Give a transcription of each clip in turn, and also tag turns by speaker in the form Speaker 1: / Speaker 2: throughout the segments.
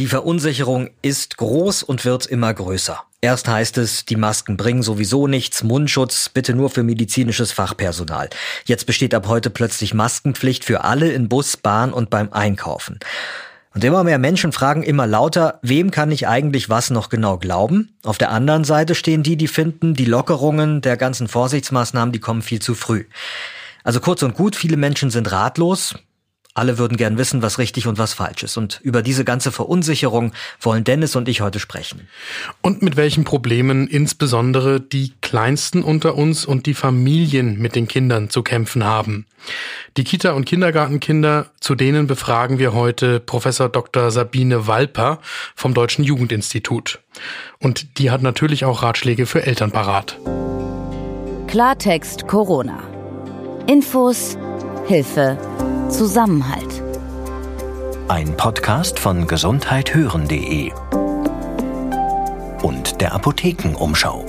Speaker 1: Die Verunsicherung ist groß und wird immer größer. Erst heißt es, die Masken bringen sowieso nichts, Mundschutz bitte nur für medizinisches Fachpersonal. Jetzt besteht ab heute plötzlich Maskenpflicht für alle in Bus, Bahn und beim Einkaufen. Und immer mehr Menschen fragen immer lauter, wem kann ich eigentlich was noch genau glauben? Auf der anderen Seite stehen die, die finden, die Lockerungen der ganzen Vorsichtsmaßnahmen, die kommen viel zu früh. Also kurz und gut, viele Menschen sind ratlos, alle würden gern wissen, was richtig und was falsch ist. Und über diese ganze Verunsicherung wollen Dennis und ich heute sprechen.
Speaker 2: Und mit welchen Problemen insbesondere die Kleinsten unter uns und die Familien mit den Kindern zu kämpfen haben. Die Kita- und Kindergartenkinder, zu denen befragen wir heute Professor Dr. Sabine Walper vom Deutschen Jugendinstitut. Und die hat natürlich auch Ratschläge für Eltern parat.
Speaker 3: Klartext Corona. Infos, Hilfe, Zusammenhalt.
Speaker 4: Ein Podcast von gesundheithören.de und der Apothekenumschau.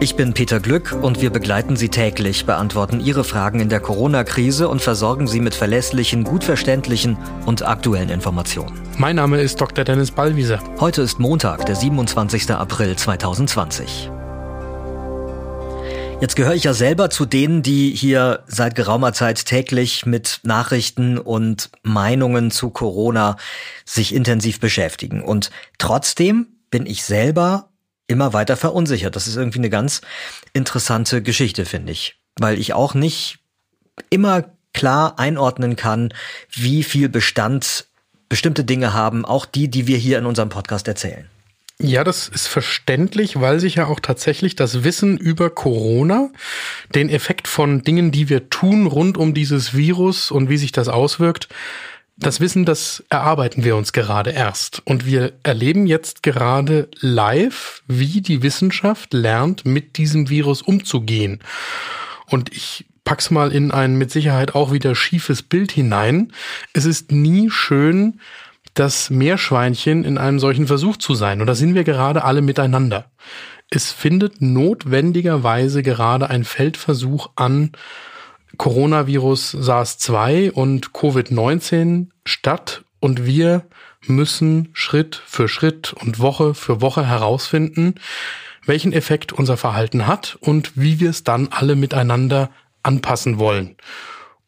Speaker 1: Ich bin Peter Glück und wir begleiten Sie täglich, beantworten Ihre Fragen in der Corona-Krise und versorgen Sie mit verlässlichen, gut verständlichen und aktuellen Informationen.
Speaker 2: Mein Name ist Dr. Dennis Ballwieser.
Speaker 1: Heute ist Montag, der 27. April 2020. Jetzt gehöre ich ja selber zu denen, die hier seit geraumer Zeit täglich mit Nachrichten und Meinungen zu Corona sich intensiv beschäftigen. Und trotzdem bin ich selber immer weiter verunsichert. Das ist irgendwie eine ganz interessante Geschichte, finde ich. Weil ich auch nicht immer klar einordnen kann, wie viel Bestand bestimmte Dinge haben, auch die, die wir hier in unserem Podcast erzählen.
Speaker 2: Ja, das ist verständlich, weil sich ja auch tatsächlich das Wissen über Corona, den Effekt von Dingen, die wir tun rund um dieses Virus und wie sich das auswirkt, das Wissen, das erarbeiten wir uns gerade erst. Und wir erleben jetzt gerade live, wie die Wissenschaft lernt, mit diesem Virus umzugehen. Und ich pack's mal in ein mit Sicherheit auch wieder schiefes Bild hinein. Es ist nie schön, das Meerschweinchen in einem solchen Versuch zu sein. Und da sind wir gerade alle miteinander. Es findet notwendigerweise gerade ein Feldversuch an Coronavirus SARS-2 und Covid-19 statt und wir müssen Schritt für Schritt und Woche für Woche herausfinden, welchen Effekt unser Verhalten hat und wie wir es dann alle miteinander anpassen wollen.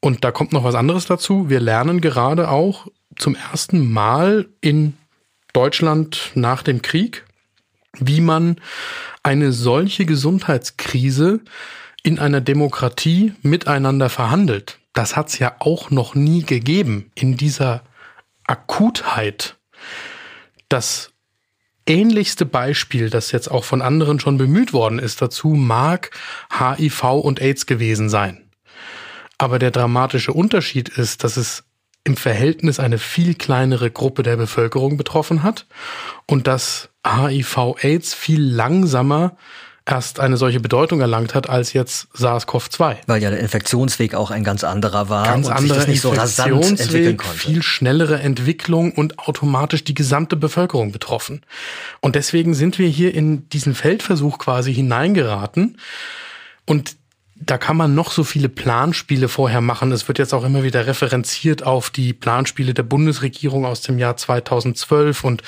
Speaker 2: Und da kommt noch was anderes dazu. Wir lernen gerade auch zum ersten Mal in Deutschland nach dem Krieg, wie man eine solche Gesundheitskrise in einer Demokratie miteinander verhandelt. Das hat es ja auch noch nie gegeben in dieser Akutheit. Das ähnlichste Beispiel, das jetzt auch von anderen schon bemüht worden ist dazu, mag HIV und AIDS gewesen sein. Aber der dramatische Unterschied ist, dass es im Verhältnis eine viel kleinere Gruppe der Bevölkerung betroffen hat und dass HIV-Aids viel langsamer erst eine solche Bedeutung erlangt hat als jetzt SARS-CoV-2.
Speaker 1: Weil ja der Infektionsweg auch ein ganz anderer war
Speaker 2: ganz
Speaker 1: und
Speaker 2: sich das
Speaker 1: nicht so rasant entwickeln konnte.
Speaker 2: Viel schnellere Entwicklung und automatisch die gesamte Bevölkerung betroffen. Und deswegen sind wir hier in diesen Feldversuch quasi hineingeraten. Und da kann man noch so viele Planspiele vorher machen. Es wird jetzt auch immer wieder referenziert auf die Planspiele der Bundesregierung aus dem Jahr 2012 und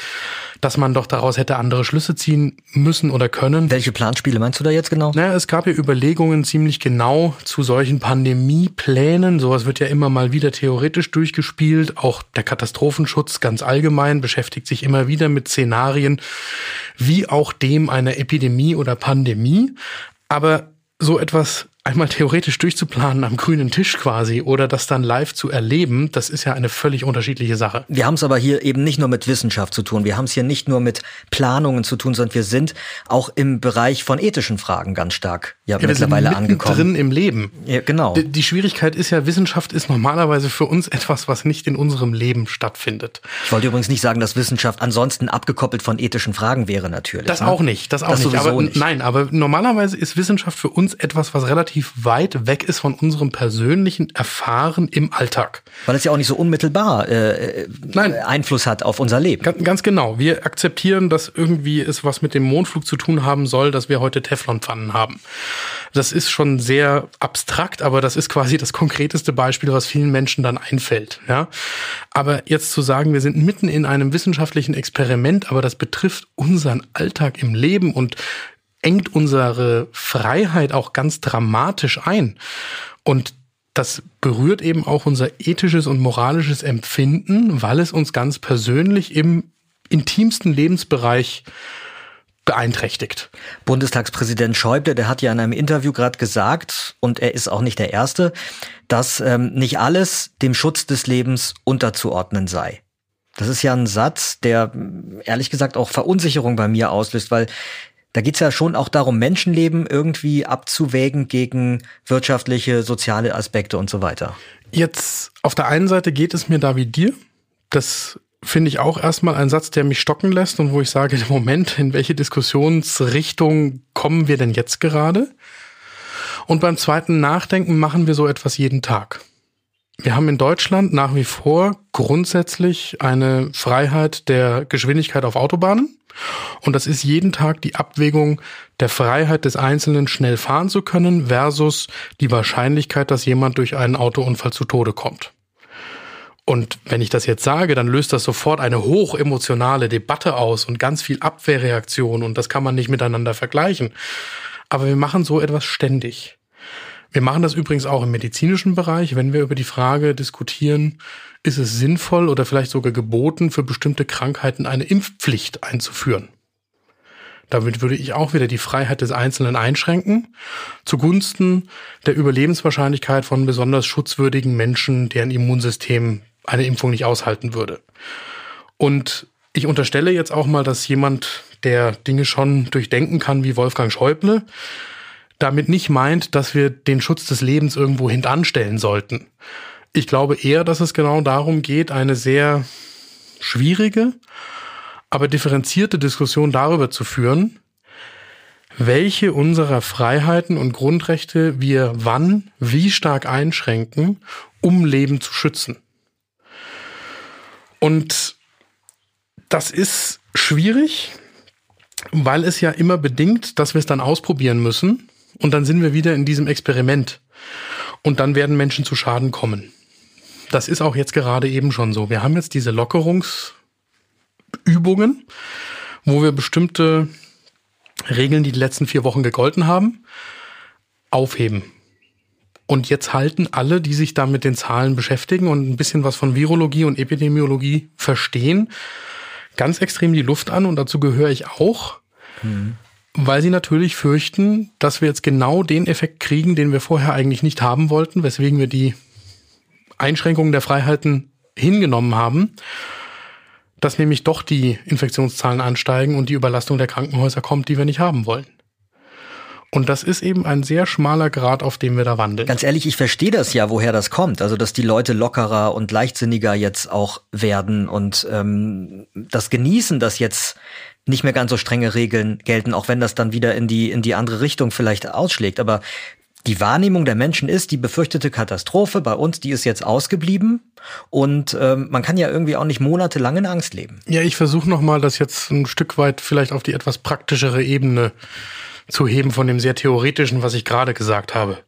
Speaker 2: dass man doch daraus hätte andere Schlüsse ziehen müssen oder können.
Speaker 1: Welche Planspiele meinst du da jetzt genau?
Speaker 2: Naja, es gab ja Überlegungen ziemlich genau zu solchen Pandemieplänen. Sowas wird ja immer mal wieder theoretisch durchgespielt. Auch der Katastrophenschutz ganz allgemein beschäftigt sich immer wieder mit Szenarien wie auch dem einer Epidemie oder Pandemie. Aber so etwas einmal theoretisch durchzuplanen am grünen Tisch quasi oder das dann live zu erleben, das ist ja eine völlig unterschiedliche Sache.
Speaker 1: Wir haben es aber hier eben nicht nur mit Wissenschaft zu tun, wir haben es hier nicht nur mit Planungen zu tun, sondern wir sind auch im Bereich von ethischen Fragen ganz stark ja, ja mittlerweile angekommen.
Speaker 2: drin im Leben.
Speaker 1: Ja, genau.
Speaker 2: Die, die Schwierigkeit ist ja, Wissenschaft ist normalerweise für uns etwas, was nicht in unserem Leben stattfindet.
Speaker 1: Ich wollte übrigens nicht sagen, dass Wissenschaft ansonsten abgekoppelt von ethischen Fragen wäre natürlich.
Speaker 2: Das
Speaker 1: ne?
Speaker 2: auch nicht, das auch
Speaker 1: Das
Speaker 2: nicht. Aber
Speaker 1: nicht.
Speaker 2: nein, aber normalerweise ist Wissenschaft für uns etwas, was relativ relativ weit weg ist von unserem persönlichen Erfahren im Alltag.
Speaker 1: Weil es ja auch nicht so unmittelbar äh, Nein. Einfluss hat auf unser Leben.
Speaker 2: Ganz, ganz genau. Wir akzeptieren, dass irgendwie es was mit dem Mondflug zu tun haben soll, dass wir heute Teflonpfannen haben. Das ist schon sehr abstrakt, aber das ist quasi das konkreteste Beispiel, was vielen Menschen dann einfällt. Ja? Aber jetzt zu sagen, wir sind mitten in einem wissenschaftlichen Experiment, aber das betrifft unseren Alltag im Leben und engt unsere Freiheit auch ganz dramatisch ein. Und das berührt eben auch unser ethisches und moralisches Empfinden, weil es uns ganz persönlich im intimsten Lebensbereich beeinträchtigt.
Speaker 1: Bundestagspräsident Schäuble, der hat ja in einem Interview gerade gesagt, und er ist auch nicht der Erste, dass ähm, nicht alles dem Schutz des Lebens unterzuordnen sei. Das ist ja ein Satz, der ehrlich gesagt auch Verunsicherung bei mir auslöst, weil da geht's ja schon auch darum, Menschenleben irgendwie abzuwägen gegen wirtschaftliche, soziale Aspekte und so weiter.
Speaker 2: Jetzt auf der einen Seite geht es mir da wie dir. Das finde ich auch erstmal ein Satz, der mich stocken lässt und wo ich sage, im Moment, in welche Diskussionsrichtung kommen wir denn jetzt gerade? Und beim zweiten Nachdenken machen wir so etwas jeden Tag. Wir haben in Deutschland nach wie vor grundsätzlich eine Freiheit der Geschwindigkeit auf Autobahnen. Und das ist jeden Tag die Abwägung der Freiheit des Einzelnen, schnell fahren zu können, versus die Wahrscheinlichkeit, dass jemand durch einen Autounfall zu Tode kommt. Und wenn ich das jetzt sage, dann löst das sofort eine hochemotionale Debatte aus und ganz viel Abwehrreaktion und das kann man nicht miteinander vergleichen. Aber wir machen so etwas ständig. Wir machen das übrigens auch im medizinischen Bereich, wenn wir über die Frage diskutieren, ist es sinnvoll oder vielleicht sogar geboten, für bestimmte Krankheiten eine Impfpflicht einzuführen. Damit würde ich auch wieder die Freiheit des Einzelnen einschränken, zugunsten der Überlebenswahrscheinlichkeit von besonders schutzwürdigen Menschen, deren Immunsystem eine Impfung nicht aushalten würde. Und ich unterstelle jetzt auch mal, dass jemand, der Dinge schon durchdenken kann, wie Wolfgang Schäuble, damit nicht meint, dass wir den Schutz des Lebens irgendwo hintanstellen sollten. Ich glaube eher, dass es genau darum geht, eine sehr schwierige, aber differenzierte Diskussion darüber zu führen, welche unserer Freiheiten und Grundrechte wir wann, wie stark einschränken, um Leben zu schützen. Und das ist schwierig, weil es ja immer bedingt, dass wir es dann ausprobieren müssen. Und dann sind wir wieder in diesem Experiment. Und dann werden Menschen zu Schaden kommen. Das ist auch jetzt gerade eben schon so. Wir haben jetzt diese Lockerungsübungen, wo wir bestimmte Regeln, die die letzten vier Wochen gegolten haben, aufheben. Und jetzt halten alle, die sich da mit den Zahlen beschäftigen und ein bisschen was von Virologie und Epidemiologie verstehen, ganz extrem die Luft an und dazu gehöre ich auch, mhm. Weil sie natürlich fürchten, dass wir jetzt genau den Effekt kriegen, den wir vorher eigentlich nicht haben wollten, weswegen wir die Einschränkungen der Freiheiten hingenommen haben, dass nämlich doch die Infektionszahlen ansteigen und die Überlastung der Krankenhäuser kommt, die wir nicht haben wollen. Und das ist eben ein sehr schmaler Grad, auf dem wir da wandeln.
Speaker 1: Ganz ehrlich, ich verstehe das ja, woher das kommt. Also, dass die Leute lockerer und leichtsinniger jetzt auch werden und ähm, das genießen, dass jetzt nicht mehr ganz so strenge Regeln gelten, auch wenn das dann wieder in die in die andere Richtung vielleicht ausschlägt. Aber die Wahrnehmung der Menschen ist, die befürchtete Katastrophe bei uns, die ist jetzt ausgeblieben und ähm, man kann ja irgendwie auch nicht monatelang in Angst leben.
Speaker 2: Ja, ich versuche noch mal, das jetzt ein Stück weit vielleicht auf die etwas praktischere Ebene zu heben von dem sehr theoretischen, was ich gerade gesagt habe.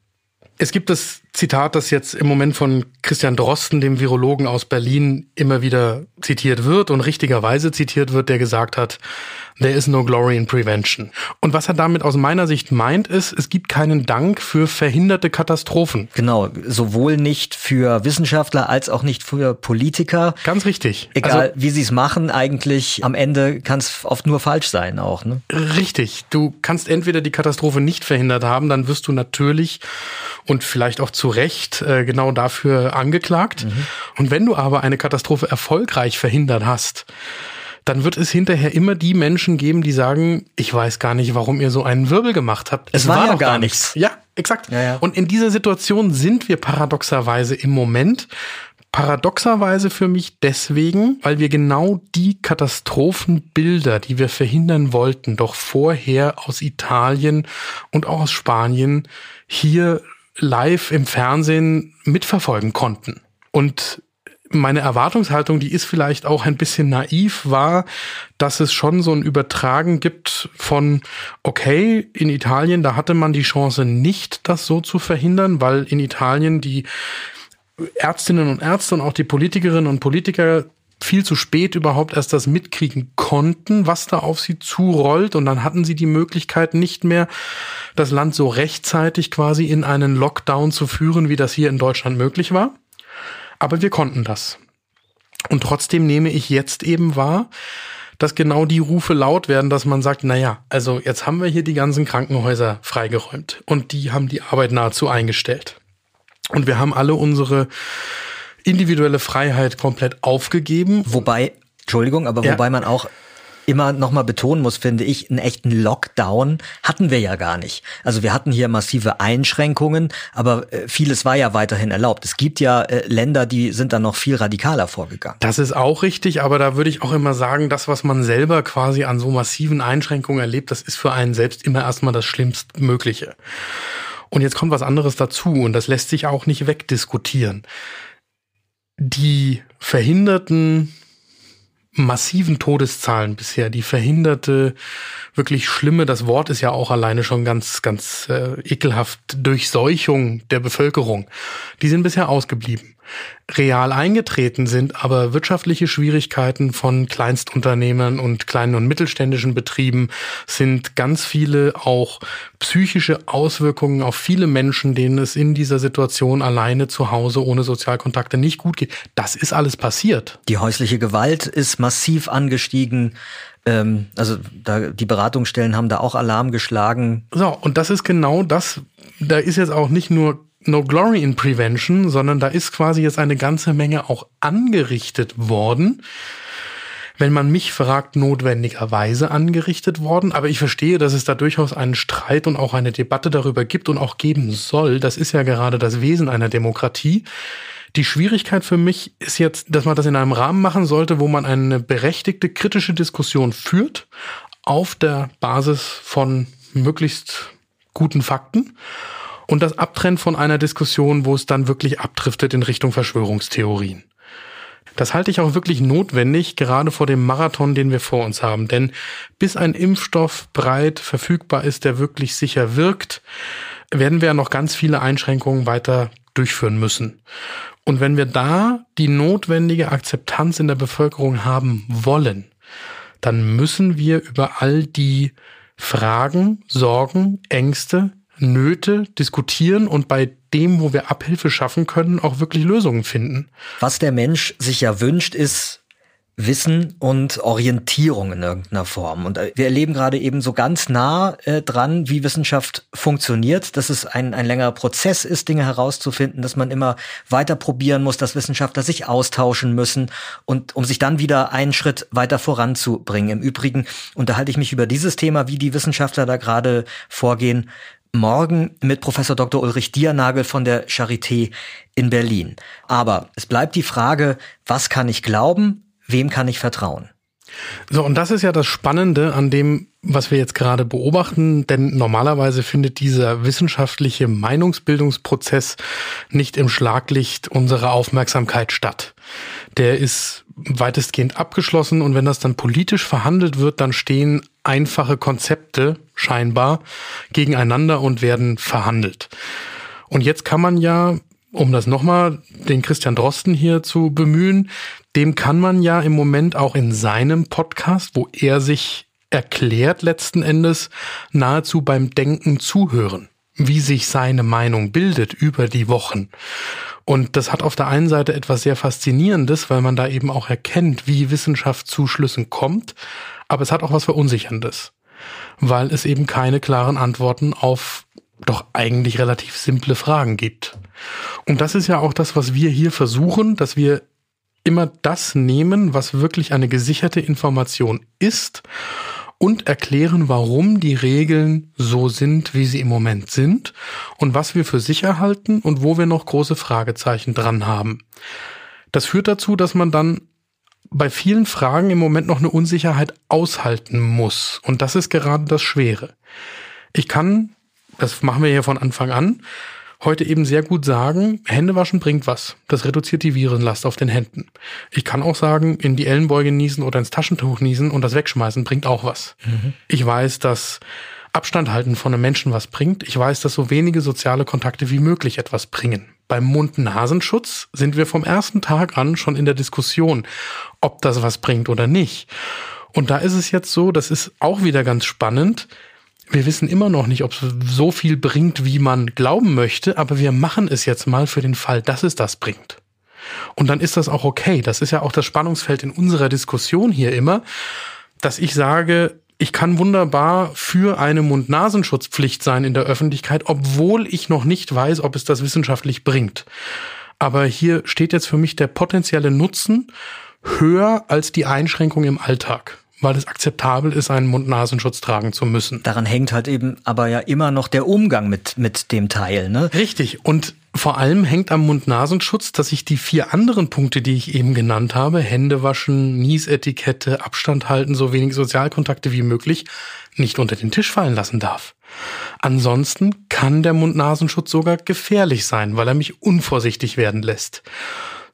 Speaker 2: Es gibt das Zitat, das jetzt im Moment von Christian Drosten, dem Virologen aus Berlin, immer wieder zitiert wird und richtigerweise zitiert wird, der gesagt hat, There is no glory in prevention. Und was er damit aus meiner Sicht meint, ist, es gibt keinen Dank für verhinderte Katastrophen.
Speaker 1: Genau, sowohl nicht für Wissenschaftler als auch nicht für Politiker.
Speaker 2: Ganz richtig.
Speaker 1: Egal, also, wie sie es machen, eigentlich am Ende kann es oft nur falsch sein auch. Ne?
Speaker 2: Richtig. Du kannst entweder die Katastrophe nicht verhindert haben, dann wirst du natürlich und vielleicht auch zu Recht äh, genau dafür angeklagt. Mhm. Und wenn du aber eine Katastrophe erfolgreich verhindert hast, dann wird es hinterher immer die Menschen geben, die sagen, ich weiß gar nicht, warum ihr so einen Wirbel gemacht habt.
Speaker 1: Es, es war, war ja gar nichts.
Speaker 2: Ja, exakt. Ja, ja. Und in dieser Situation sind wir paradoxerweise im Moment. Paradoxerweise für mich deswegen, weil wir genau die Katastrophenbilder, die wir verhindern wollten, doch vorher aus Italien und auch aus Spanien hier live im Fernsehen mitverfolgen konnten. Und meine Erwartungshaltung, die ist vielleicht auch ein bisschen naiv, war, dass es schon so ein Übertragen gibt von, okay, in Italien, da hatte man die Chance nicht, das so zu verhindern, weil in Italien die Ärztinnen und Ärzte und auch die Politikerinnen und Politiker viel zu spät überhaupt erst das mitkriegen konnten, was da auf sie zurollt. Und dann hatten sie die Möglichkeit nicht mehr, das Land so rechtzeitig quasi in einen Lockdown zu führen, wie das hier in Deutschland möglich war. Aber wir konnten das. Und trotzdem nehme ich jetzt eben wahr, dass genau die Rufe laut werden, dass man sagt, na ja, also jetzt haben wir hier die ganzen Krankenhäuser freigeräumt und die haben die Arbeit nahezu eingestellt. Und wir haben alle unsere individuelle Freiheit komplett aufgegeben.
Speaker 1: Wobei, Entschuldigung, aber ja. wobei man auch immer nochmal betonen muss, finde ich, einen echten Lockdown hatten wir ja gar nicht. Also wir hatten hier massive Einschränkungen, aber äh, vieles war ja weiterhin erlaubt. Es gibt ja äh, Länder, die sind dann noch viel radikaler vorgegangen.
Speaker 2: Das ist auch richtig, aber da würde ich auch immer sagen, das, was man selber quasi an so massiven Einschränkungen erlebt, das ist für einen selbst immer erstmal das Schlimmstmögliche. Und jetzt kommt was anderes dazu und das lässt sich auch nicht wegdiskutieren. Die verhinderten massiven Todeszahlen bisher, die verhinderte, wirklich schlimme, das Wort ist ja auch alleine schon ganz, ganz äh, ekelhaft, Durchseuchung der Bevölkerung, die sind bisher ausgeblieben real eingetreten sind, aber wirtschaftliche Schwierigkeiten von Kleinstunternehmen und kleinen und mittelständischen Betrieben sind ganz viele auch psychische Auswirkungen auf viele Menschen, denen es in dieser Situation alleine zu Hause ohne Sozialkontakte nicht gut geht. Das ist alles passiert.
Speaker 1: Die häusliche Gewalt ist massiv angestiegen ähm, also da, die Beratungsstellen haben da auch Alarm geschlagen.
Speaker 2: So, und das ist genau das. Da ist jetzt auch nicht nur No Glory in Prevention, sondern da ist quasi jetzt eine ganze Menge auch angerichtet worden. Wenn man mich fragt, notwendigerweise angerichtet worden. Aber ich verstehe, dass es da durchaus einen Streit und auch eine Debatte darüber gibt und auch geben soll. Das ist ja gerade das Wesen einer Demokratie. Die Schwierigkeit für mich ist jetzt, dass man das in einem Rahmen machen sollte, wo man eine berechtigte kritische Diskussion führt, auf der Basis von möglichst guten Fakten und das abtrennt von einer Diskussion, wo es dann wirklich abdriftet in Richtung Verschwörungstheorien. Das halte ich auch wirklich notwendig, gerade vor dem Marathon, den wir vor uns haben. Denn bis ein Impfstoff breit verfügbar ist, der wirklich sicher wirkt, werden wir ja noch ganz viele Einschränkungen weiter durchführen müssen. Und wenn wir da die notwendige Akzeptanz in der Bevölkerung haben wollen, dann müssen wir über all die Fragen, Sorgen, Ängste, Nöte diskutieren und bei dem, wo wir Abhilfe schaffen können, auch wirklich Lösungen finden.
Speaker 1: Was der Mensch sich ja wünscht, ist Wissen und Orientierung in irgendeiner Form. Und äh, wir erleben gerade eben so ganz nah äh, dran, wie Wissenschaft funktioniert, dass es ein, ein längerer Prozess ist, Dinge herauszufinden, dass man immer weiter probieren muss, dass Wissenschaftler sich austauschen müssen und um sich dann wieder einen Schritt weiter voranzubringen. Im Übrigen unterhalte ich mich über dieses Thema, wie die Wissenschaftler da gerade vorgehen, morgen mit Professor Dr. Ulrich Diernagel von der Charité in Berlin. Aber es bleibt die Frage, was kann ich glauben, wem kann ich vertrauen?
Speaker 2: So, und das ist ja das Spannende an dem, was wir jetzt gerade beobachten, denn normalerweise findet dieser wissenschaftliche Meinungsbildungsprozess nicht im Schlaglicht unserer Aufmerksamkeit statt. Der ist weitestgehend abgeschlossen und wenn das dann politisch verhandelt wird, dann stehen einfache Konzepte scheinbar gegeneinander und werden verhandelt. Und jetzt kann man ja, um das nochmal den Christian Drosten hier zu bemühen, dem kann man ja im Moment auch in seinem Podcast, wo er sich erklärt letzten Endes, nahezu beim Denken zuhören, wie sich seine Meinung bildet über die Wochen. Und das hat auf der einen Seite etwas sehr Faszinierendes, weil man da eben auch erkennt, wie Wissenschaft zu Schlüssen kommt, aber es hat auch was Verunsicherndes, weil es eben keine klaren Antworten auf doch eigentlich relativ simple Fragen gibt. Und das ist ja auch das, was wir hier versuchen, dass wir immer das nehmen, was wirklich eine gesicherte Information ist und erklären, warum die Regeln so sind, wie sie im Moment sind und was wir für sicher halten und wo wir noch große Fragezeichen dran haben. Das führt dazu, dass man dann bei vielen Fragen im Moment noch eine Unsicherheit aushalten muss. Und das ist gerade das Schwere. Ich kann, das machen wir hier von Anfang an, heute eben sehr gut sagen, Händewaschen bringt was. Das reduziert die Virenlast auf den Händen. Ich kann auch sagen, in die Ellenbeuge niesen oder ins Taschentuch niesen und das wegschmeißen bringt auch was. Mhm. Ich weiß, dass Abstand halten von einem Menschen was bringt. Ich weiß, dass so wenige soziale Kontakte wie möglich etwas bringen. Beim Mund-Nasenschutz sind wir vom ersten Tag an schon in der Diskussion, ob das was bringt oder nicht. Und da ist es jetzt so, das ist auch wieder ganz spannend. Wir wissen immer noch nicht, ob es so viel bringt, wie man glauben möchte, aber wir machen es jetzt mal für den Fall, dass es das bringt. Und dann ist das auch okay. Das ist ja auch das Spannungsfeld in unserer Diskussion hier immer, dass ich sage, ich kann wunderbar für eine Mund-Nasenschutzpflicht sein in der Öffentlichkeit, obwohl ich noch nicht weiß, ob es das wissenschaftlich bringt. Aber hier steht jetzt für mich der potenzielle Nutzen höher als die Einschränkung im Alltag weil es akzeptabel ist, einen Mund-Nasenschutz tragen zu müssen.
Speaker 1: Daran hängt halt eben aber ja immer noch der Umgang mit, mit dem Teil, ne?
Speaker 2: Richtig. Und vor allem hängt am Mund-Nasenschutz, dass ich die vier anderen Punkte, die ich eben genannt habe, Hände waschen, Niesetikette, Abstand halten, so wenig Sozialkontakte wie möglich, nicht unter den Tisch fallen lassen darf. Ansonsten kann der Mund-Nasenschutz sogar gefährlich sein, weil er mich unvorsichtig werden lässt.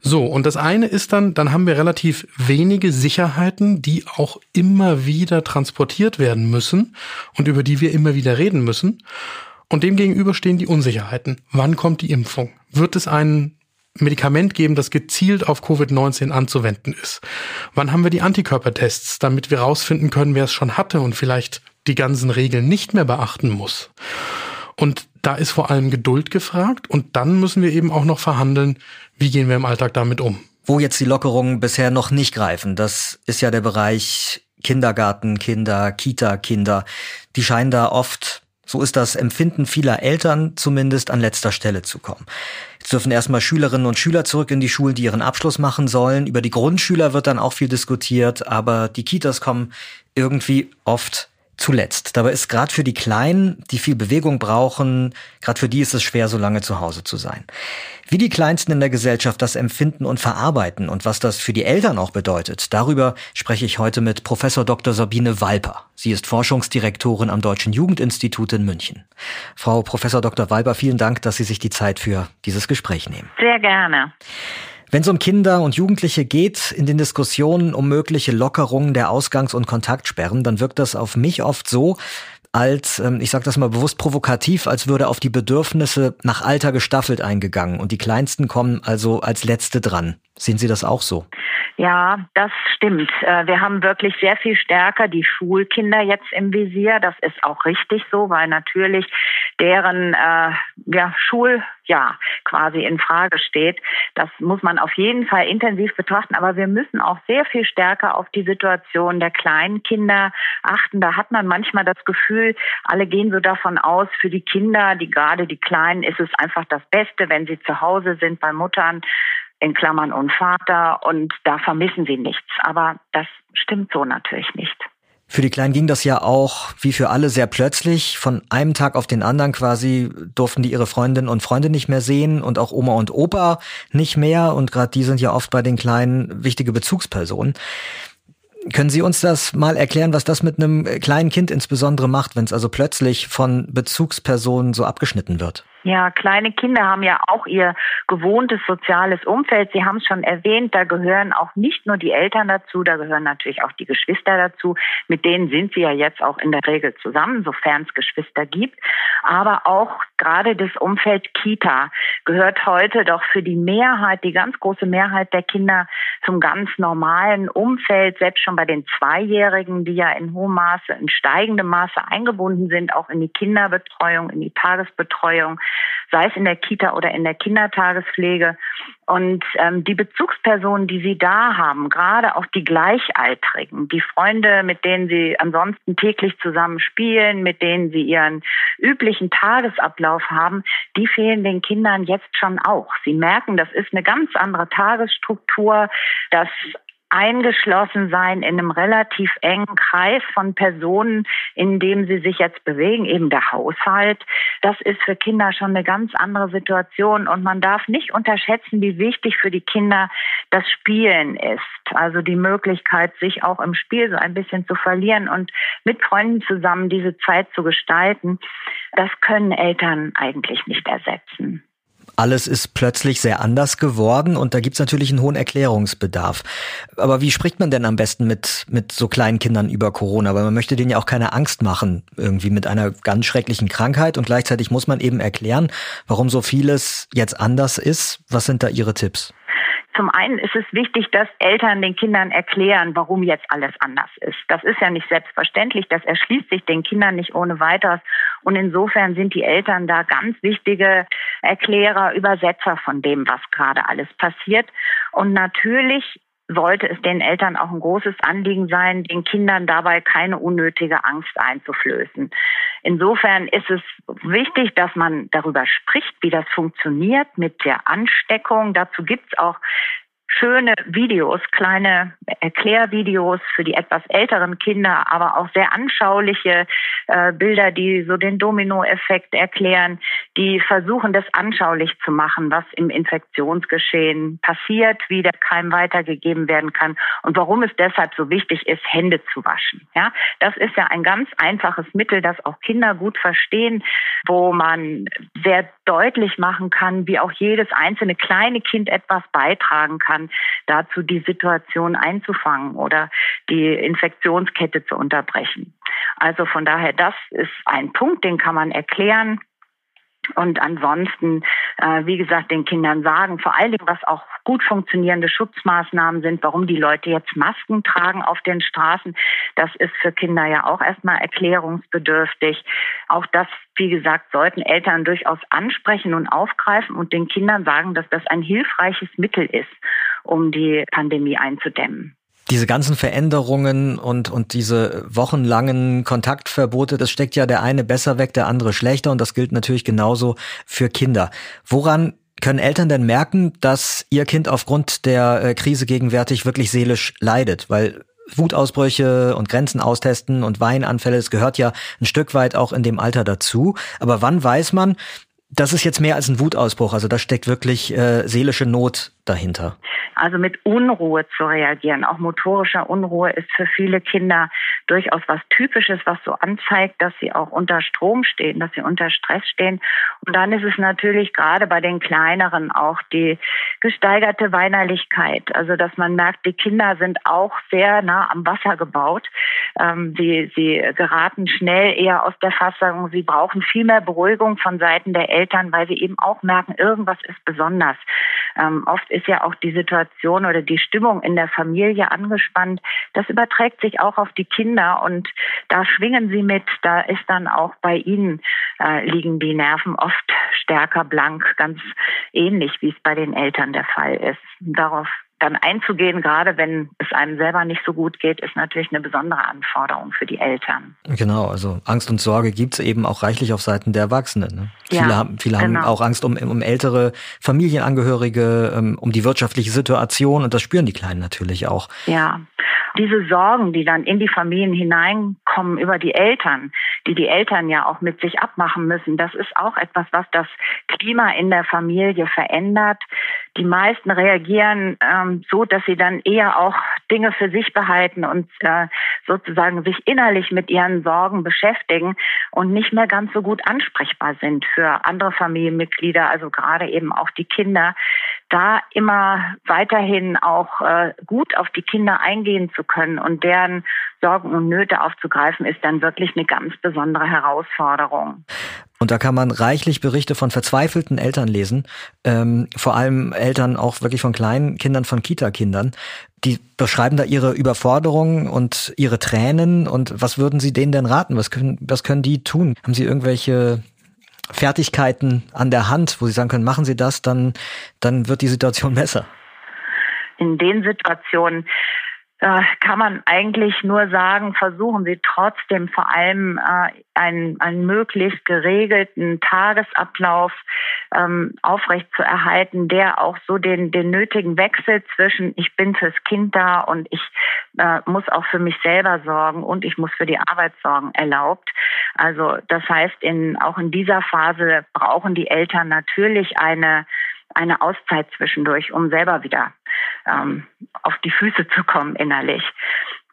Speaker 2: So, und das eine ist dann, dann haben wir relativ wenige Sicherheiten, die auch immer wieder transportiert werden müssen und über die wir immer wieder reden müssen. Und demgegenüber stehen die Unsicherheiten. Wann kommt die Impfung? Wird es ein Medikament geben, das gezielt auf Covid-19 anzuwenden ist? Wann haben wir die Antikörpertests, damit wir rausfinden können, wer es schon hatte und vielleicht die ganzen Regeln nicht mehr beachten muss? Und da ist vor allem Geduld gefragt und dann müssen wir eben auch noch verhandeln, wie gehen wir im Alltag damit um.
Speaker 1: Wo jetzt die Lockerungen bisher noch nicht greifen, das ist ja der Bereich Kindergarten, Kinder, Kita, Kinder. Die scheinen da oft, so ist das Empfinden vieler Eltern zumindest, an letzter Stelle zu kommen. Jetzt dürfen erstmal Schülerinnen und Schüler zurück in die Schulen, die ihren Abschluss machen sollen. Über die Grundschüler wird dann auch viel diskutiert, aber die Kitas kommen irgendwie oft zuletzt. Dabei ist gerade für die Kleinen, die viel Bewegung brauchen, gerade für die ist es schwer, so lange zu Hause zu sein. Wie die Kleinsten in der Gesellschaft das empfinden und verarbeiten und was das für die Eltern auch bedeutet, darüber spreche ich heute mit Professor Dr. Sabine Walper. Sie ist Forschungsdirektorin am Deutschen Jugendinstitut in München. Frau Professor Dr. Walper, vielen Dank, dass Sie sich die Zeit für dieses Gespräch nehmen.
Speaker 5: Sehr gerne.
Speaker 1: Wenn es um Kinder und Jugendliche geht, in den Diskussionen um mögliche Lockerungen der Ausgangs- und Kontaktsperren, dann wirkt das auf mich oft so, als, ähm, ich sage das mal bewusst provokativ, als würde auf die Bedürfnisse nach Alter gestaffelt eingegangen und die Kleinsten kommen also als Letzte dran. Sehen Sie das auch so?
Speaker 5: Ja, das stimmt. Äh, wir haben wirklich sehr viel stärker die Schulkinder jetzt im Visier. Das ist auch richtig so, weil natürlich deren äh, ja, Schuljahr quasi in Frage steht. Das muss man auf jeden Fall intensiv betrachten. Aber wir müssen auch sehr viel stärker auf die Situation der kleinen Kinder achten. Da hat man manchmal das Gefühl, alle gehen so davon aus, für die Kinder, die gerade die Kleinen, ist es einfach das Beste, wenn sie zu Hause sind bei Muttern in Klammern und Vater und da vermissen sie nichts. Aber das stimmt so natürlich nicht.
Speaker 1: Für die Kleinen ging das ja auch wie für alle sehr plötzlich. Von einem Tag auf den anderen quasi durften die ihre Freundinnen und Freunde nicht mehr sehen und auch Oma und Opa nicht mehr. Und gerade die sind ja oft bei den Kleinen wichtige Bezugspersonen. Können Sie uns das mal erklären, was das mit einem kleinen Kind insbesondere macht, wenn es also plötzlich von Bezugspersonen so abgeschnitten wird?
Speaker 5: Ja, kleine Kinder haben ja auch ihr gewohntes soziales Umfeld. Sie haben es schon erwähnt, da gehören auch nicht nur die Eltern dazu, da gehören natürlich auch die Geschwister dazu. Mit denen sind sie ja jetzt auch in der Regel zusammen, sofern es Geschwister gibt. Aber auch gerade das Umfeld Kita gehört heute doch für die Mehrheit, die ganz große Mehrheit der Kinder zum ganz normalen Umfeld, selbst schon bei den Zweijährigen, die ja in hohem Maße, in steigendem Maße eingebunden sind, auch in die Kinderbetreuung, in die Tagesbetreuung sei es in der Kita oder in der Kindertagespflege. Und ähm, die Bezugspersonen, die Sie da haben, gerade auch die Gleichaltrigen, die Freunde, mit denen Sie ansonsten täglich zusammen spielen, mit denen Sie Ihren üblichen Tagesablauf haben, die fehlen den Kindern jetzt schon auch. Sie merken, das ist eine ganz andere Tagesstruktur, dass eingeschlossen sein in einem relativ engen Kreis von Personen, in dem sie sich jetzt bewegen, eben der Haushalt. Das ist für Kinder schon eine ganz andere Situation und man darf nicht unterschätzen, wie wichtig für die Kinder das Spielen ist. Also die Möglichkeit, sich auch im Spiel so ein bisschen zu verlieren und mit Freunden zusammen diese Zeit zu gestalten. Das können Eltern eigentlich nicht ersetzen
Speaker 1: alles ist plötzlich sehr anders geworden und da gibt's natürlich einen hohen Erklärungsbedarf. Aber wie spricht man denn am besten mit, mit so kleinen Kindern über Corona? Weil man möchte denen ja auch keine Angst machen, irgendwie mit einer ganz schrecklichen Krankheit und gleichzeitig muss man eben erklären, warum so vieles jetzt anders ist. Was sind da Ihre Tipps?
Speaker 5: Zum einen ist es wichtig, dass Eltern den Kindern erklären, warum jetzt alles anders ist. Das ist ja nicht selbstverständlich. Das erschließt sich den Kindern nicht ohne weiteres. Und insofern sind die Eltern da ganz wichtige Erklärer, Übersetzer von dem, was gerade alles passiert. Und natürlich sollte es den Eltern auch ein großes Anliegen sein, den Kindern dabei keine unnötige Angst einzuflößen. Insofern ist es wichtig, dass man darüber spricht, wie das funktioniert mit der Ansteckung. Dazu gibt es auch schöne Videos, kleine Erklärvideos für die etwas älteren Kinder, aber auch sehr anschauliche äh, Bilder, die so den Dominoeffekt erklären, die versuchen, das anschaulich zu machen, was im Infektionsgeschehen passiert, wie der Keim weitergegeben werden kann und warum es deshalb so wichtig ist, Hände zu waschen. Ja, das ist ja ein ganz einfaches Mittel, das auch Kinder gut verstehen, wo man sehr deutlich machen kann, wie auch jedes einzelne kleine Kind etwas beitragen kann kann, dazu die Situation einzufangen oder die Infektionskette zu unterbrechen. Also von daher, das ist ein Punkt, den kann man erklären. Und ansonsten, äh, wie gesagt, den Kindern sagen, vor allen Dingen, was auch gut funktionierende Schutzmaßnahmen sind, warum die Leute jetzt Masken tragen auf den Straßen, das ist für Kinder ja auch erstmal erklärungsbedürftig. Auch das, wie gesagt, sollten Eltern durchaus ansprechen und aufgreifen und den Kindern sagen, dass das ein hilfreiches Mittel ist, um die Pandemie einzudämmen
Speaker 1: diese ganzen Veränderungen und, und diese wochenlangen Kontaktverbote, das steckt ja der eine besser weg, der andere schlechter und das gilt natürlich genauso für Kinder. Woran können Eltern denn merken, dass ihr Kind aufgrund der äh, Krise gegenwärtig wirklich seelisch leidet? Weil Wutausbrüche und Grenzen austesten und Weinanfälle, es gehört ja ein Stück weit auch in dem Alter dazu. Aber wann weiß man, das ist jetzt mehr als ein Wutausbruch, also da steckt wirklich äh, seelische Not dahinter.
Speaker 5: Also mit Unruhe zu reagieren, auch motorischer Unruhe ist für viele Kinder durchaus was Typisches, was so anzeigt, dass sie auch unter Strom stehen, dass sie unter Stress stehen. Und dann ist es natürlich gerade bei den Kleineren auch die gesteigerte Weinerlichkeit. Also dass man merkt, die Kinder sind auch sehr nah am Wasser gebaut. Ähm, sie, sie geraten schnell eher aus der Fassung. Sie brauchen viel mehr Beruhigung von Seiten der Eltern, weil sie eben auch merken, irgendwas ist besonders. Ähm, oft ist ja auch die Situation oder die Stimmung in der Familie angespannt. Das überträgt sich auch auf die Kinder und da schwingen sie mit. Da ist dann auch bei ihnen äh, liegen die Nerven oft stärker blank, ganz ähnlich wie es bei den Eltern der Fall ist. Darauf dann einzugehen, gerade wenn es einem selber nicht so gut geht, ist natürlich eine besondere Anforderung für die Eltern.
Speaker 1: Genau, also Angst und Sorge gibt's eben auch reichlich auf Seiten der Erwachsenen. Ne? Ja, viele haben, viele genau. haben auch Angst um, um ältere Familienangehörige, ähm, um die wirtschaftliche Situation und das spüren die Kleinen natürlich auch.
Speaker 5: Ja, diese Sorgen, die dann in die Familien hineinkommen über die Eltern, die die Eltern ja auch mit sich abmachen müssen, das ist auch etwas, was das Klima in der Familie verändert. Die meisten reagieren ähm, so, dass sie dann eher auch Dinge für sich behalten und äh, sozusagen sich innerlich mit ihren Sorgen beschäftigen und nicht mehr ganz so gut ansprechbar sind für andere Familienmitglieder, also gerade eben auch die Kinder, da immer weiterhin auch äh, gut auf die Kinder eingehen zu können und deren Sorgen und Nöte aufzugreifen, ist dann wirklich eine ganz besondere Herausforderung.
Speaker 1: Und da kann man reichlich Berichte von verzweifelten Eltern lesen, ähm, vor allem Eltern auch wirklich von kleinen Kindern, von Kita-Kindern. Die beschreiben da ihre Überforderungen und ihre Tränen. Und was würden Sie denen denn raten? Was können, was können die tun? Haben Sie irgendwelche Fertigkeiten an der Hand, wo Sie sagen können, machen Sie das, dann, dann wird die Situation besser?
Speaker 5: In den Situationen äh, kann man eigentlich nur sagen, versuchen Sie trotzdem vor allem äh, einen, einen möglichst geregelten Tagesablauf ähm, aufrecht zu erhalten, der auch so den, den nötigen Wechsel zwischen ich bin fürs Kind da und ich äh, muss auch für mich selber sorgen und ich muss für die Arbeit sorgen erlaubt. Also das heißt, in, auch in dieser Phase brauchen die Eltern natürlich eine eine Auszeit zwischendurch, um selber wieder ähm, auf die Füße zu kommen innerlich.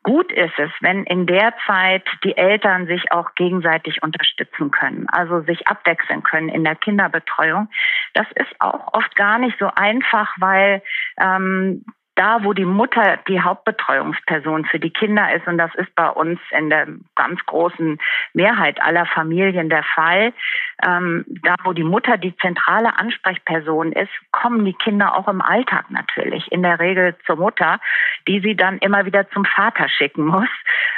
Speaker 5: Gut ist es, wenn in der Zeit die Eltern sich auch gegenseitig unterstützen können, also sich abwechseln können in der Kinderbetreuung. Das ist auch oft gar nicht so einfach, weil ähm, da, wo die Mutter die Hauptbetreuungsperson für die Kinder ist, und das ist bei uns in der ganz großen Mehrheit aller Familien der Fall, ähm, da, wo die Mutter die zentrale Ansprechperson ist, kommen die Kinder auch im Alltag natürlich in der Regel zur Mutter, die sie dann immer wieder zum Vater schicken muss.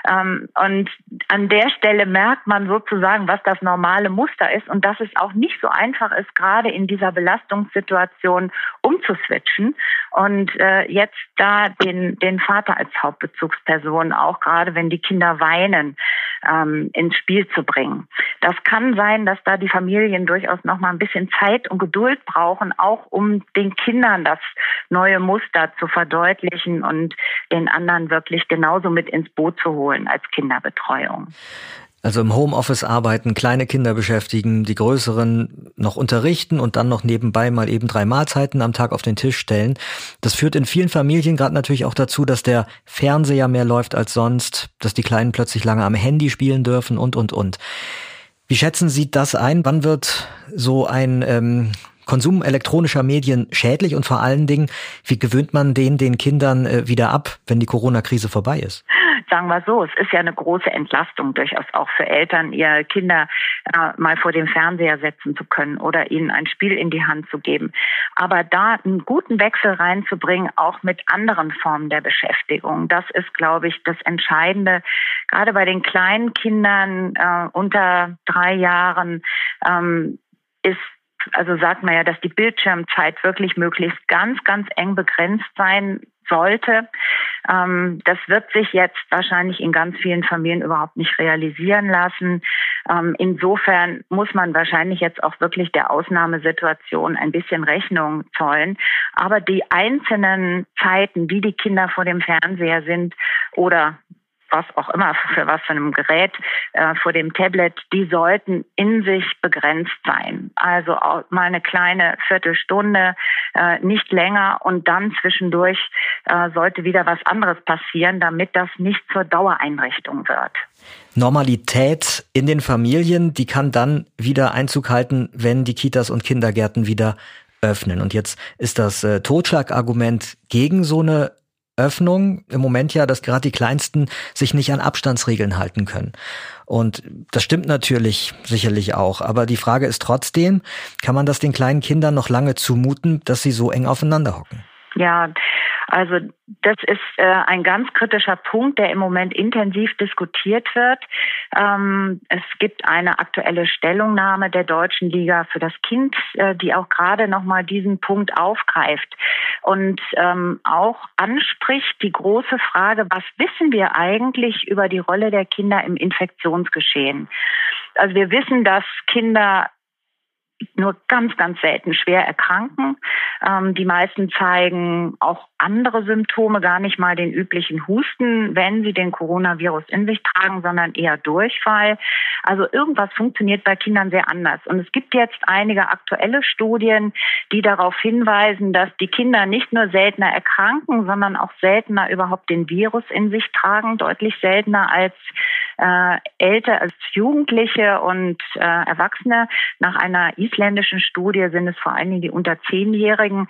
Speaker 5: Ähm, und an der Stelle merkt man sozusagen, was das normale Muster ist und dass es auch nicht so einfach ist, gerade in dieser Belastungssituation umzuswitchen. Und äh, jetzt da den, den Vater als Hauptbezugsperson, auch gerade wenn die Kinder weinen, ähm, ins Spiel zu bringen. Das kann sein, dass da die Familien durchaus noch mal ein bisschen Zeit und Geduld brauchen, auch um den Kindern das neue Muster zu verdeutlichen und den anderen wirklich genauso mit ins Boot zu holen als Kinderbetreuung.
Speaker 1: Also im Homeoffice arbeiten, kleine Kinder beschäftigen, die größeren noch unterrichten und dann noch nebenbei mal eben drei Mahlzeiten am Tag auf den Tisch stellen. Das führt in vielen Familien gerade natürlich auch dazu, dass der Fernseher mehr läuft als sonst, dass die Kleinen plötzlich lange am Handy spielen dürfen und, und, und. Wie schätzen Sie das ein? Wann wird so ein ähm, Konsum elektronischer Medien schädlich und vor allen Dingen, wie gewöhnt man den den Kindern äh, wieder ab, wenn die Corona-Krise vorbei ist?
Speaker 5: Sagen wir so, es ist ja eine große Entlastung durchaus auch für Eltern, ihre Kinder äh, mal vor dem Fernseher setzen zu können oder ihnen ein Spiel in die Hand zu geben. Aber da einen guten Wechsel reinzubringen, auch mit anderen Formen der Beschäftigung, das ist, glaube ich, das Entscheidende. Gerade bei den kleinen Kindern äh, unter drei Jahren ähm, ist also sagt man ja, dass die Bildschirmzeit wirklich möglichst ganz, ganz eng begrenzt sein sollte. Ähm, das wird sich jetzt wahrscheinlich in ganz vielen Familien überhaupt nicht realisieren lassen. Ähm, insofern muss man wahrscheinlich jetzt auch wirklich der Ausnahmesituation ein bisschen Rechnung zollen. Aber die einzelnen Zeiten, wie die Kinder vor dem Fernseher sind oder was auch immer, für was für einem Gerät, äh, vor dem Tablet, die sollten in sich begrenzt sein. Also auch mal eine kleine Viertelstunde, äh, nicht länger und dann zwischendurch äh, sollte wieder was anderes passieren, damit das nicht zur Dauereinrichtung wird.
Speaker 1: Normalität in den Familien, die kann dann wieder Einzug halten, wenn die Kitas und Kindergärten wieder öffnen. Und jetzt ist das äh, Totschlagargument gegen so eine Öffnung im Moment ja, dass gerade die Kleinsten sich nicht an Abstandsregeln halten können. Und das stimmt natürlich sicherlich auch. Aber die Frage ist trotzdem, kann man das den kleinen Kindern noch lange zumuten, dass sie so eng aufeinander hocken?
Speaker 5: Ja, also das ist äh, ein ganz kritischer Punkt, der im Moment intensiv diskutiert wird. Ähm, es gibt eine aktuelle Stellungnahme der Deutschen Liga für das Kind, äh, die auch gerade noch mal diesen Punkt aufgreift und ähm, auch anspricht die große Frage: Was wissen wir eigentlich über die Rolle der Kinder im Infektionsgeschehen? Also wir wissen, dass Kinder nur ganz, ganz selten schwer erkranken. Ähm, die meisten zeigen auch andere Symptome, gar nicht mal den üblichen Husten, wenn sie den Coronavirus in sich tragen, sondern eher Durchfall. Also irgendwas funktioniert bei Kindern sehr anders. Und es gibt jetzt einige aktuelle Studien, die darauf hinweisen, dass die Kinder nicht nur seltener erkranken, sondern auch seltener überhaupt den Virus in sich tragen, deutlich seltener als äh, älter als Jugendliche und äh, Erwachsene. Nach einer isländischen Studie sind es vor allen Dingen die unter Zehnjährigen,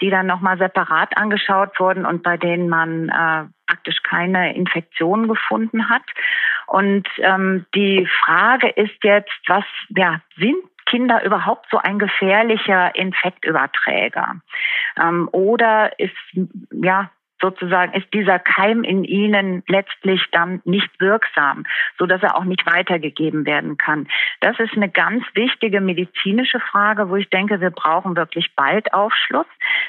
Speaker 5: die dann nochmal separat angeschaut wurden und bei denen man äh, praktisch keine Infektionen gefunden hat. Und ähm, die Frage ist jetzt, was ja, sind Kinder überhaupt so ein gefährlicher Infektüberträger? Ähm, oder ist ja sozusagen ist dieser Keim in ihnen letztlich dann nicht wirksam, so dass er auch nicht weitergegeben werden kann. Das ist eine ganz wichtige medizinische Frage, wo ich denke, wir brauchen wirklich bald Aufschluss.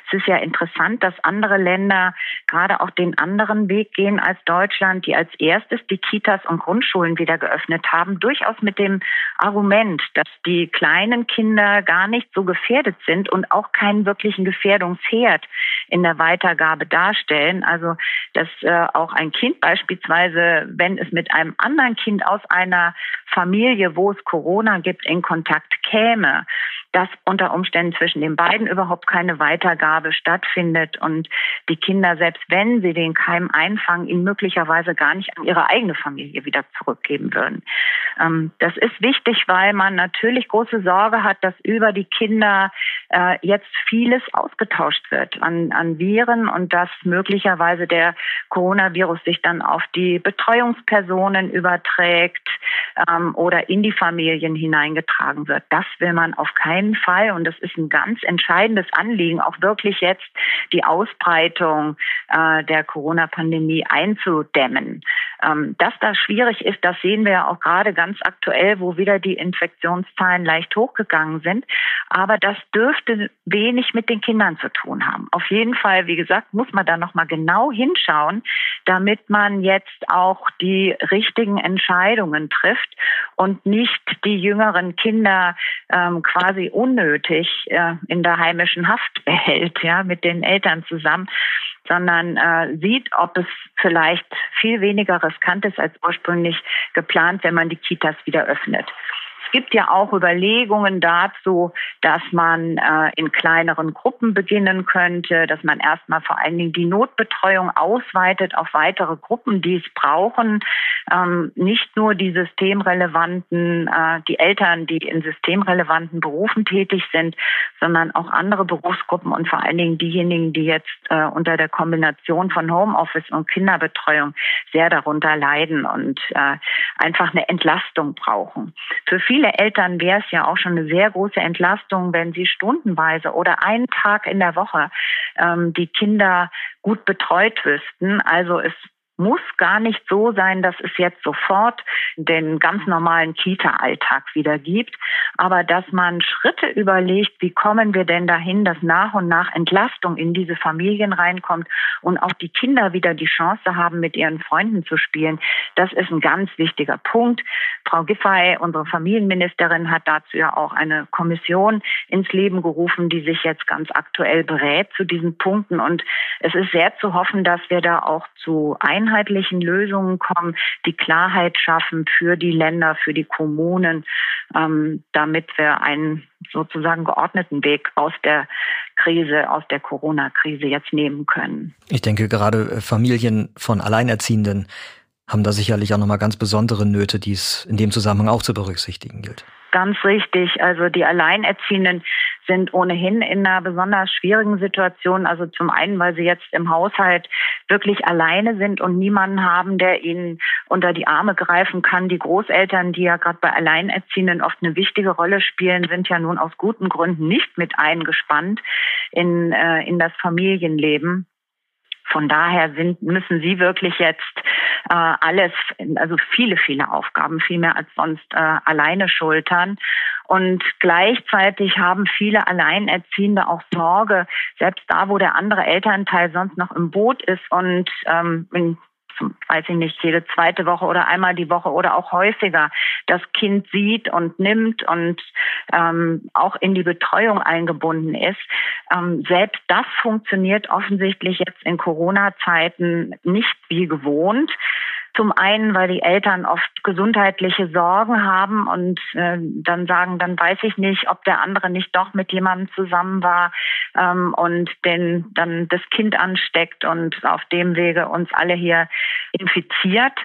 Speaker 5: Es ist ja interessant, dass andere Länder gerade auch den anderen Weg gehen als Deutschland, die als erstes die Kitas und Grundschulen wieder geöffnet haben, durchaus mit dem Argument, dass die kleinen Kinder gar nicht so gefährdet sind und auch keinen wirklichen Gefährdungsherd in der Weitergabe darstellen. Also dass äh, auch ein Kind beispielsweise, wenn es mit einem anderen Kind aus einer Familie, wo es Corona gibt, in Kontakt käme, dass unter Umständen zwischen den beiden überhaupt keine Weitergabe stattfindet und die Kinder, selbst wenn sie den Keim einfangen, ihn möglicherweise gar nicht an ihre eigene Familie wieder zurückgeben würden. Ähm, das ist wichtig, weil man natürlich große Sorge hat, dass über die Kinder äh, jetzt vieles ausgetauscht wird an, an Viren und dass möglicherweise der Coronavirus sich dann auf die Betreuungspersonen überträgt ähm, oder in die Familien hineingetragen wird. Das will man auf keinen keinen Fall, und das ist ein ganz entscheidendes Anliegen, auch wirklich jetzt die Ausbreitung äh, der Corona-Pandemie einzudämmen. Ähm, dass das schwierig ist, das sehen wir ja auch gerade ganz aktuell, wo wieder die Infektionszahlen leicht hochgegangen sind. Aber das dürfte wenig mit den Kindern zu tun haben. Auf jeden Fall, wie gesagt, muss man da nochmal genau hinschauen, damit man jetzt auch die richtigen Entscheidungen trifft und nicht die jüngeren Kinder ähm, quasi unnötig äh, in der heimischen Haft behält, ja, mit den Eltern zusammen, sondern äh, sieht, ob es vielleicht viel weniger riskant ist als ursprünglich geplant, wenn man die Kitas wieder öffnet gibt ja auch Überlegungen dazu, dass man äh, in kleineren Gruppen beginnen könnte, dass man erstmal vor allen Dingen die Notbetreuung ausweitet auf weitere Gruppen, die es brauchen. Ähm, nicht nur die systemrelevanten, äh, die Eltern, die in systemrelevanten Berufen tätig sind, sondern auch andere Berufsgruppen und vor allen Dingen diejenigen, die jetzt äh, unter der Kombination von Homeoffice und Kinderbetreuung sehr darunter leiden und äh, einfach eine Entlastung brauchen. Für viele viele Eltern wäre es ja auch schon eine sehr große Entlastung, wenn sie stundenweise oder einen Tag in der Woche ähm, die Kinder gut betreut wüssten. Also es muss gar nicht so sein, dass es jetzt sofort den ganz normalen Kita-Alltag wieder gibt, aber dass man Schritte überlegt, wie kommen wir denn dahin, dass nach und nach Entlastung in diese Familien reinkommt und auch die Kinder wieder die Chance haben, mit ihren Freunden zu spielen. Das ist ein ganz wichtiger Punkt. Frau Giffey, unsere Familienministerin, hat dazu ja auch eine Kommission ins Leben gerufen, die sich jetzt ganz aktuell berät zu diesen Punkten. Und es ist sehr zu hoffen, dass wir da auch zu Einheiten einheitlichen Lösungen kommen, die Klarheit schaffen für die Länder, für die Kommunen, ähm, damit wir einen sozusagen geordneten Weg aus der Krise, aus der Corona-Krise jetzt nehmen können.
Speaker 1: Ich denke, gerade äh, Familien von Alleinerziehenden haben da sicherlich auch nochmal ganz besondere Nöte, die es in dem Zusammenhang auch zu berücksichtigen gilt.
Speaker 5: Ganz richtig. Also die Alleinerziehenden sind ohnehin in einer besonders schwierigen Situation. Also zum einen, weil sie jetzt im Haushalt wirklich alleine sind und niemanden haben, der ihnen unter die Arme greifen kann. Die Großeltern, die ja gerade bei Alleinerziehenden oft eine wichtige Rolle spielen, sind ja nun aus guten Gründen nicht mit eingespannt in, äh, in das Familienleben. Von daher sind, müssen Sie wirklich jetzt äh, alles, also viele, viele Aufgaben, viel mehr als sonst äh, alleine schultern. Und gleichzeitig haben viele Alleinerziehende auch Sorge, selbst da, wo der andere Elternteil sonst noch im Boot ist und ähm, in weiß ich nicht, jede zweite Woche oder einmal die Woche oder auch häufiger das Kind sieht und nimmt und ähm, auch in die Betreuung eingebunden ist. Ähm, selbst das funktioniert offensichtlich jetzt in Corona-Zeiten nicht wie gewohnt. Zum einen, weil die Eltern oft gesundheitliche Sorgen haben und äh, dann sagen, dann weiß ich nicht, ob der andere nicht doch mit jemandem zusammen war ähm, und den dann das Kind ansteckt und auf dem Wege uns alle hier infiziert.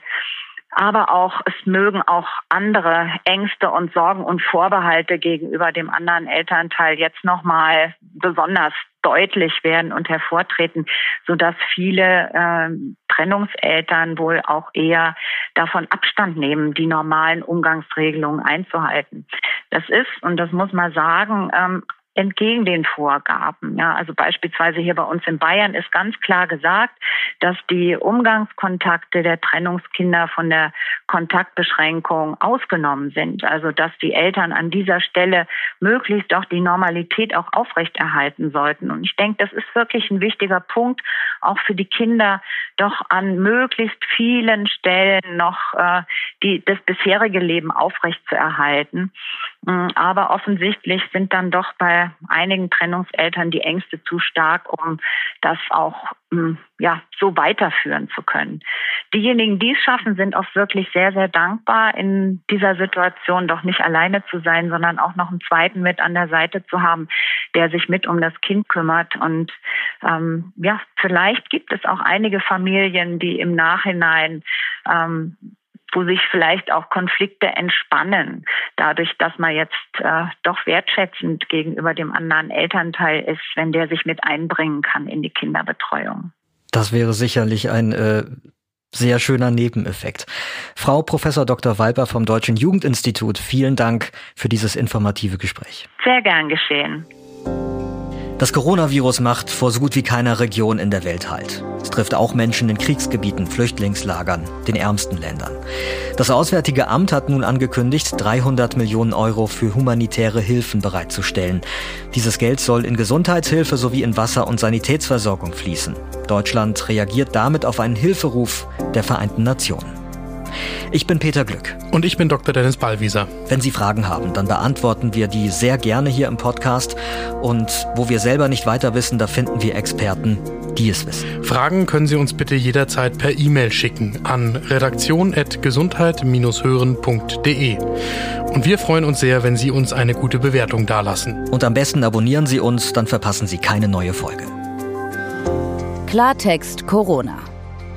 Speaker 5: Aber auch es mögen auch andere Ängste und Sorgen und Vorbehalte gegenüber dem anderen Elternteil jetzt nochmal besonders deutlich werden und hervortreten, so dass viele äh, Trennungseltern wohl auch eher davon Abstand nehmen, die normalen Umgangsregelungen einzuhalten. Das ist, und das muss man sagen, ähm, entgegen den Vorgaben. Ja, also beispielsweise hier bei uns in Bayern ist ganz klar gesagt, dass die Umgangskontakte der Trennungskinder von der Kontaktbeschränkung ausgenommen sind. Also dass die Eltern an dieser Stelle möglichst auch die Normalität auch aufrechterhalten sollten. Und ich denke, das ist wirklich ein wichtiger Punkt, auch für die Kinder, doch an möglichst vielen Stellen noch äh, die, das bisherige Leben aufrechtzuerhalten. Mm, aber offensichtlich sind dann doch bei einigen Trennungseltern die Ängste zu stark, um das auch mm, ja, so weiterführen zu können. Diejenigen, die es schaffen, sind auch wirklich sehr, sehr dankbar, in dieser Situation doch nicht alleine zu sein, sondern auch noch einen zweiten mit an der Seite zu haben, der sich mit um das Kind kümmert. Und ähm, ja, vielleicht gibt es auch einige Familien, die im Nachhinein ähm, wo sich vielleicht auch Konflikte entspannen, dadurch, dass man jetzt äh, doch wertschätzend gegenüber dem anderen Elternteil ist, wenn der sich mit einbringen kann in die Kinderbetreuung.
Speaker 1: Das wäre sicherlich ein äh, sehr schöner Nebeneffekt. Frau Professor Dr. Walper vom Deutschen Jugendinstitut, vielen Dank für dieses informative Gespräch.
Speaker 5: Sehr gern geschehen.
Speaker 1: Das Coronavirus macht vor so gut wie keiner Region in der Welt Halt. Es trifft auch Menschen in Kriegsgebieten, Flüchtlingslagern, den ärmsten Ländern. Das Auswärtige Amt hat nun angekündigt, 300 Millionen Euro für humanitäre Hilfen bereitzustellen. Dieses Geld soll in Gesundheitshilfe sowie in Wasser- und Sanitätsversorgung fließen. Deutschland reagiert damit auf einen Hilferuf der Vereinten Nationen. Ich bin Peter Glück.
Speaker 2: Und ich bin Dr. Dennis Ballwieser.
Speaker 1: Wenn Sie Fragen haben, dann beantworten wir die sehr gerne hier im Podcast. Und wo wir selber nicht weiter wissen, da finden wir Experten, die es wissen.
Speaker 2: Fragen können Sie uns bitte jederzeit per E-Mail schicken an redaktion.gesundheit-hören.de. Und wir freuen uns sehr, wenn Sie uns eine gute Bewertung dalassen.
Speaker 1: Und am besten abonnieren Sie uns, dann verpassen Sie keine neue Folge.
Speaker 3: Klartext Corona.